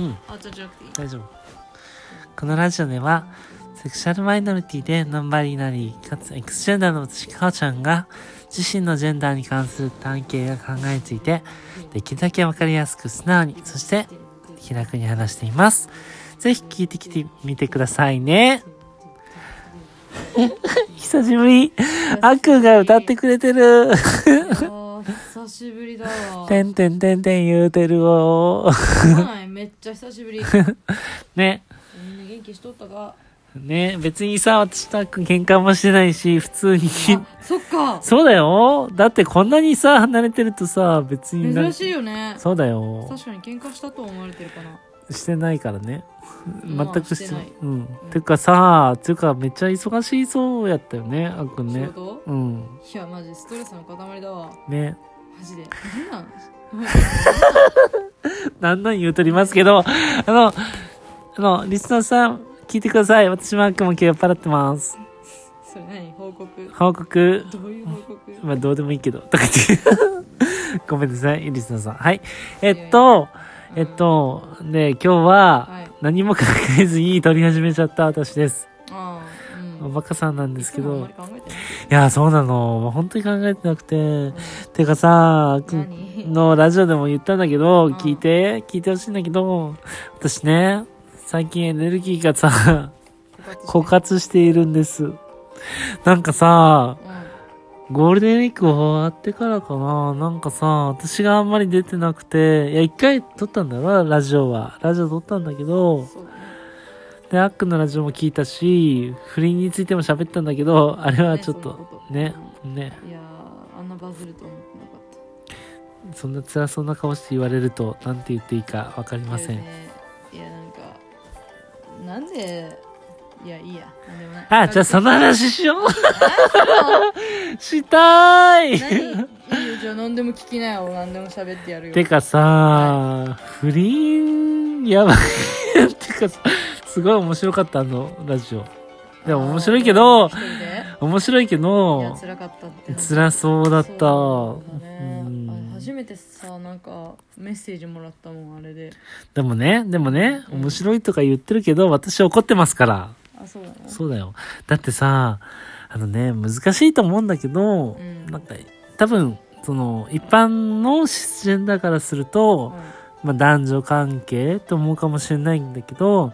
うん。あじゃあじゃなくていい？大丈夫。このラジオではセクシャルマイノリティでノンバリナリーかつエクスジェンダーの私かおちゃんが自身のジェンダーに関する探求や考えについてできるだけわかりやすく素直にそして気楽に話しています。ぜひ聞いてきてみてくださいね。久しぶり。あっくんが歌ってくれてる。久しぶりだわ。てんてんてんてん言うてるおはいめっちゃ久しぶり ねみんな元気しとったか？ね別にさ、私とあっくん喧嘩もしてないし、普通に。あそっかそうだよ。だってこんなにさ、離れてるとさ、別にな珍しいよねそうだよ。確かに喧嘩したと思われてるかなしてないからね。まあ全くしてないうん。てかさ、てかめっちゃ忙しそうやったよね、あっくんね仕。事？うん。いやマジストレスの塊だわね。マジで何なん？なんなん言うとりますけど、あの、あの、リスナーさん、聞いてください。私もあっくんも今日酔っ払ってます。それ何報告？報告？どういう報告？まあ、どうでもいいけど。とか言って。ごめんなさい、リスナーさん。はい。えっと、えっと、で、今日ははい何も考えずに撮り始めちゃった私です。おバカさんなんですけど。いや、そうなの。本当に考えてなくて。てかさ、のラジオでも言ったんだけど、うん聞いて、聞いてほしいんだけど、私ね、最近エネルギーがさ、枯渇しているんです。なんかさ、うゴールデンウィーク終わってからかななんかさ、私があんまり出てなくて、いや、一回撮ったんだよな、ラジオは。ラジオ撮ったんだけどん、そうで、アックのラジオも聞いたし、不倫についても喋ったんだけど、あれはちょっとねね、ね、いやーあんなバズると思ってなかった。そんな辛そうな顔して言われると、なんて言っていいかわかりません。いやねいやなんかなんでいやいいや。なんでもない。あ、じゃあその話しよう。したい。何？いいよじゃあ何でも聞きなよ。何でも喋ってやるよ。てかさ、不倫、やばい。てかさ、すごい面白かった、あの、ラジオ。でも面白いけど一、人で？面白いけいやど、辛かったって。辛そうだった。そうだね。うん。あ初めてさなんかメッセージもらったもんあれで。でもね、でもね、面白いとか言ってるけど、私怒ってますから。あそうなの？そうだよ。だってさ、あのね、難しいと思うんだけど、うん。なんか、多分、その、一般のシスジェンダーからすると、まあ男女関係と思うかもしれないんだけど、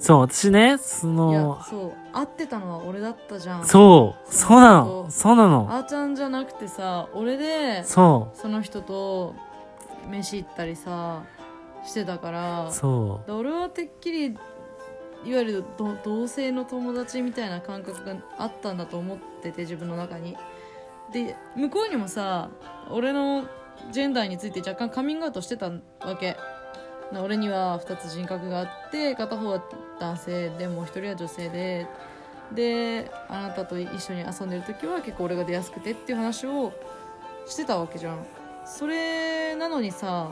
そう、私ね、そのや、そう会ってたのは俺だったじゃん。そう、そうなの、そうなの、あーちゃんじゃなくてさ俺でそその人と飯行ったりさしてたから。う、そで俺はてっきりいわゆるど同性の友達みたいな感覚があったんだと思ってて自分の中に。で向こうにもさ俺のジェンダーについて若干カミングアウトしてたわけ。な俺には2つ人格があって片方は男性でもう一人は女性でであなたと一緒に遊んでる時は結構俺が出やすくてっていう話をしてたわけじゃん。それなのにさ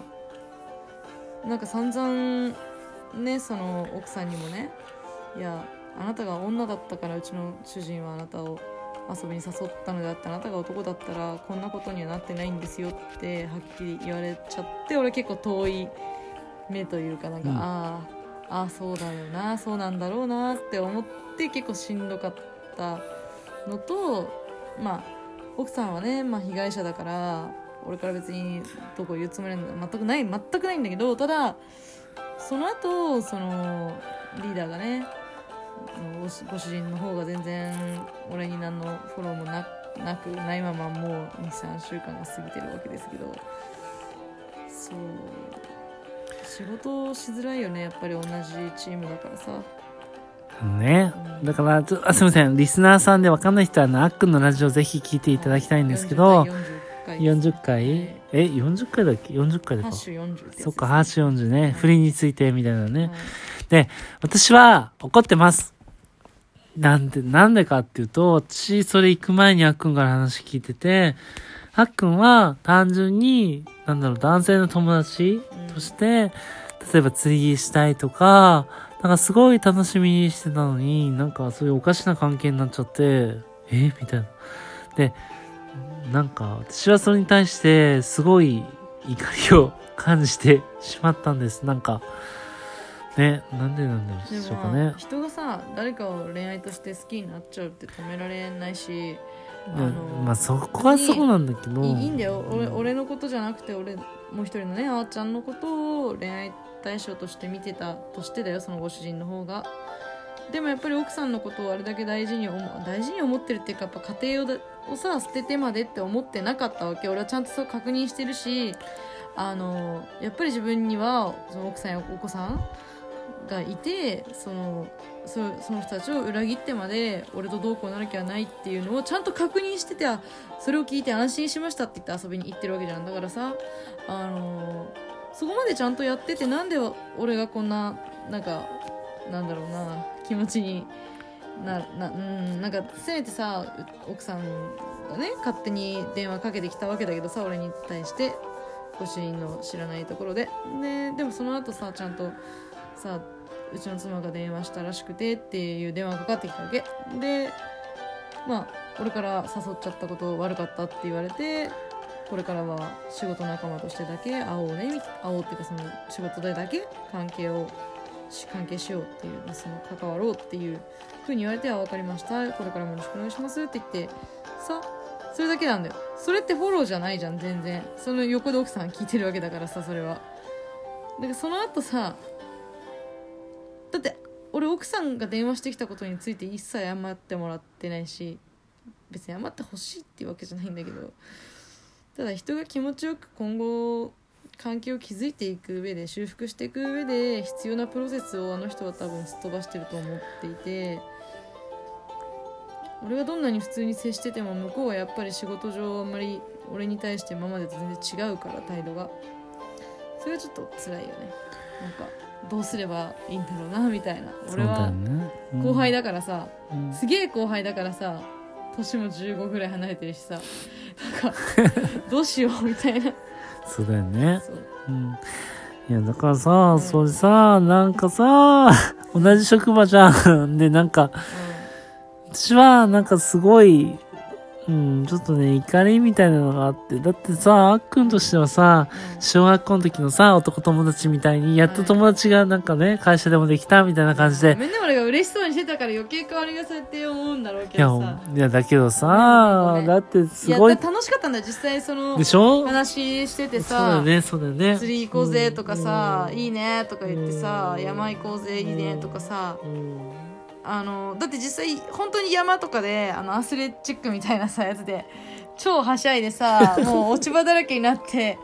なんか散々ねその奥さんにもねいやあなたが女だったからうちの主人はあなたを遊びに誘ったのであってあなたが男だったらこんなことにはなってないんですよってはっきり言われちゃって俺結構遠い目というかなんか、うん。ああああそうだよなそうなんだろうなって思って結構しんどかったのとまあ奥さんはね、まあ、被害者だから俺から別にどこ言うつもりなんだ全くない全くないんだけどただその後そのリーダーがねご主人の方が全然俺に何のフォローもななくないままもう23週間が過ぎてるわけですけどそう仕事しづらいよねやっぱり同じチームだからさね。だから、ちょあすみません。リスナーさんでわかんない人は、あの、あっくんのラジオぜひ聞いていただきたいんですけど、40回40回？え、40回だっけ ?40 回だか。ハッシュ40ってやつですそっか、ハッシュ40ね。不倫についてみたいなね。はいで、私は怒ってます。なんで、なんでかっていうと、私、それ行く前にあっくんから話聞いてて、あっくんは単純に、なんだろう、男性の友達として、例えば釣りしたいとか、なんかすごい楽しみにしてたのに、なんかそういうおかしな関係になっちゃって、え？みたいな。で、なんか私はそれに対してすごい怒りを感じてしまったんです。なんか、ね、なんでなんででしょうかね。人がさ誰かを恋愛として好きになっちゃうって止められないしあねのまあそこはそうなんだけど。いいんだよ。俺うん俺のことじゃなくて俺もう一人のねあーちゃんのことを恋愛対象として見てたとしてだよそのご主人の方が。でもやっぱり奥さんのことをあれだけ大事に思う大事に思ってるっていうかやっぱ家庭をだをさ捨ててまでって思ってなかったわけ。俺はちゃんとそう確認してるしあのやっぱり自分にはその奥さんやお子さんがいてそのその人たちを裏切ってまで俺とどうこうなる気はないっていうのをちゃんと確認しててそれを聞いて安心しましたって言って遊びに行ってるわけじゃん。だからさあのそこまでちゃんとやっててなんで俺がこんななんかなんだろうな気持ちにななうんなんかせめてさ奥さんがね勝手に電話かけてきたわけだけどさ俺に対してご主人の知らないところで。ででもその後さちゃんとさあうちの妻が電話したらしくてっていう電話がかかってきたわけ。でまあ俺から誘っちゃったこと悪かったって言われてこれからは仕事仲間としてだけ会おうね会おうっていうかその仕事でだけ関係をし関係しようっていうその関わろうっていうふうに言われて「あ分かりました。これからもよろしくお願いします」って言ってさそれだけなんだよ。それってフォローじゃないじゃん全然。その横で奥さん聞いてるわけだからさそれは。だからその後さだって俺奥さんが電話してきたことについて一切謝ってもらってないし別に謝ってほしいっていうわけじゃないんだけどただ人が気持ちよく今後関係を築いていく上で修復していく上で必要なプロセスをあの人は多分すっ飛ばしてると思っていて俺がどんなに普通に接してても向こうはやっぱり仕事上あんまり俺に対して今までと全然違うから態度が。それはちょっと辛いよね。なんかどうすればいいんだろうなみたいな。俺は後輩だからさ、うん。すげえ後輩だからさ年も15ぐらい離れてるしさなんかどうしようみたいな。そうだよね。そう。うん。いや、だからさ、ん。それさ、なんかさ、同じ職場じゃん。で、なんか、私は、なんかすごい、うん、ちょっとね、怒りみたいなのがあって。だってさ、あっくんとしてはさ、うん小学校の時のさ、男友達みたいに、やっと友達がなんかね、会社でもできたみたいな感じで。ごめんね俺が嬉しそうにしてたから余計変わりがそうやって思うんだろうけどさ。いや、だけどごさめん、だってすごい、楽しかったんだよ実際そのでしょ？話しててさ。そうだよね、そうだよね。釣り行こうぜとかさ、うん。いいねとか言ってさ、うん山行こうぜいいねとかさ、うんあのだって実際本当に山とかであのアスレチックみたいなさやつで超はしゃいでさ もう落ち葉だらけになって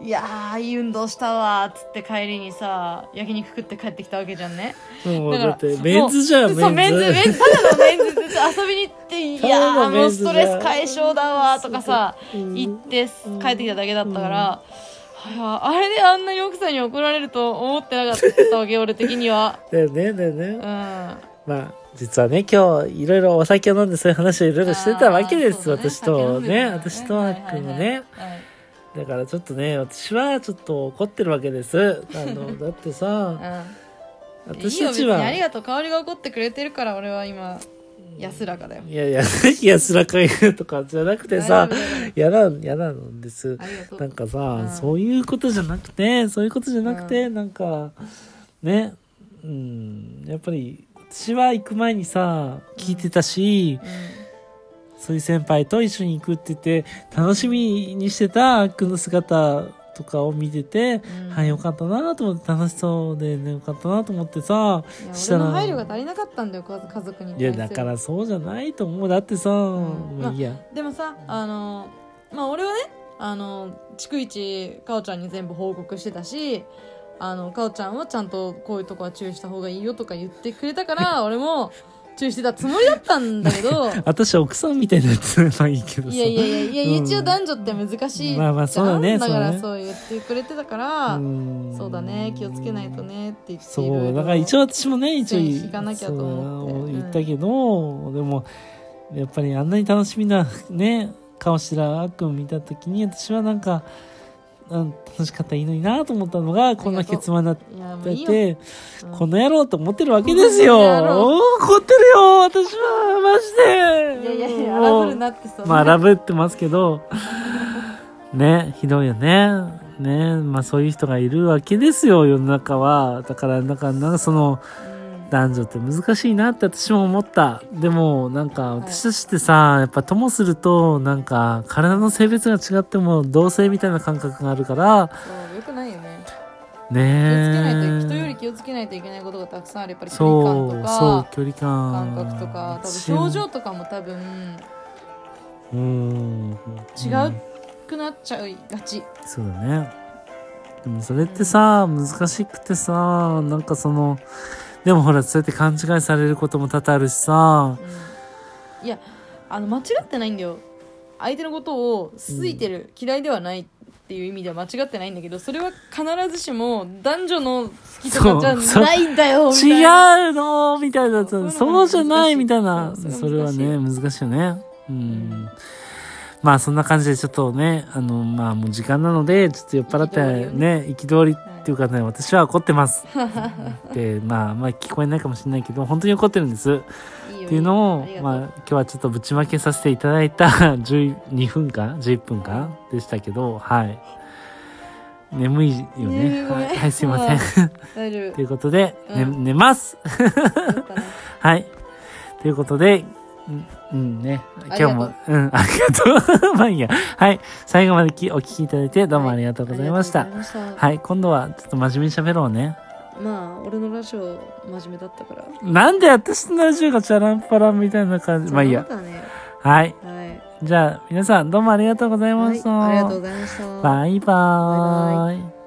いやーいい運動したわーっつって帰りにさ焼肉食って帰ってきたわけじゃんね。もうだからだって、メンズじゃん、もうそうメンズ。メンズただのメンズで遊びに行って いやーもうのストレス解消だわーとかさうん。行って帰ってきただけだったから、はいはいあれであんなに奥さんに怒られると思ってなかったわけ俺的には。だよね、だよね。うんまあ、実はね、今日、いろいろお酒を飲んでそういう話をいろいろしてたわけです。ね。私とね、酒飲んでたから私とあっくんもね。だからちょっとね、私はちょっと怒ってるわけです。あの、だってさ、はいうん。私たちよ別にありは、がとう。香りが怒ってくれてるから俺は今安らかだよ。いやいや、安らか言うとかじゃなくてさ嫌ななんです。なんかさ、うん。そういうことじゃなくて、そういうことじゃなくて、なんか、ね、うん、やっぱり、私は行く前にさ、聞いてたし、そういう先輩と一緒に行くって言って、楽しみにしてたあっくんの姿とかを見てて、うんはい、よかったなと思って、楽しそうでね、よかったなと思ってさ、したら配慮が足りなかったんだよ家家族にいや、だからそうじゃないと思う。だってさ、もういいや。でもさあのまあ俺はねあの逐一かおちゃんに全部報告してたしあのかおちゃんはちゃんとこういうとこは注意した方がいいよとか言ってくれたから 俺も注意してたつもりだったんだけど。私奥さんみたいなやつはいいけどさ。いやいやいやいや、うん。一応男女って難しいまあまあそうだねだからそう言ってくれてたから、うん。そうだね気をつけないとねって言ってそうろだから一応私もね一応線引かなきゃと思って。言ったけど、でもやっぱりあんなに楽しみなね顔してるあっくん見た時に私はなんか、うん、楽しかったらいいのになと思ったのがこんな結末になっててうん。この野郎と思ってるわけですよ。怒ってるよ私はマジで。いやいやいや荒ぶるなってさまあ荒ぶってますけど。ねひどいよね。ね、まあそういう人がいるわけですよ、世の中は。だから、なんか、なんかその、うん男女って難しいなって私も思った。でも、なんか、私たちってさ、やっぱともすると、なんか、体の性別が違っても同性みたいな感覚があるから、そうよくないよね気をつけないとね人より気をつけないといけないことがたくさんあるやっぱり距離感とそうか、距離感。感覚とか多分表情とかも多分うん。違うくなっちゃいがち、そうだね。でもそれってさ、難しくてさ、なんかその、でもほら、そうやって勘違いされることも多々あるしさ、うん。いやあの間違ってないんだよ。相手のことを好いてる、嫌いではないっていう意味では間違ってないんだけどそれは必ずしも男女の好きとかじゃないんだよみたいな。違うのみたいな、そうそうじゃないみたいな、それはね、難しい。よね。うん。まあそんな感じでちょっとね、あの、まあもう時間なので、ちょっと酔っ払ってね、憤りっていうかね、私は怒ってます。で、まあまあ聞こえないかもしれないけど、本当に怒ってるんです。っていうのをまあ、今日はちょっとぶちまけさせていただいた12分間 ?11 分間でしたけど、はい。眠いよね。はい、はい、すいません。ということで、ねうん寝ます はい。ということで、うん、うんね。今日もあ、うん、ありがとう。まあいいや。はい。最後まできお聞きいただいて、どうもありがとうございました。ありがとうございましたはい。今度は、ちょっと真面目に喋ろうね。まあ俺のラジオ真面目だったからなんで私のラジオがチャランパランみたいな感じ。まあいいや。ねはい。はいじゃあ、皆さんどうもありがとうございました。はい、ありがとうございましたバイバーイ。バイバ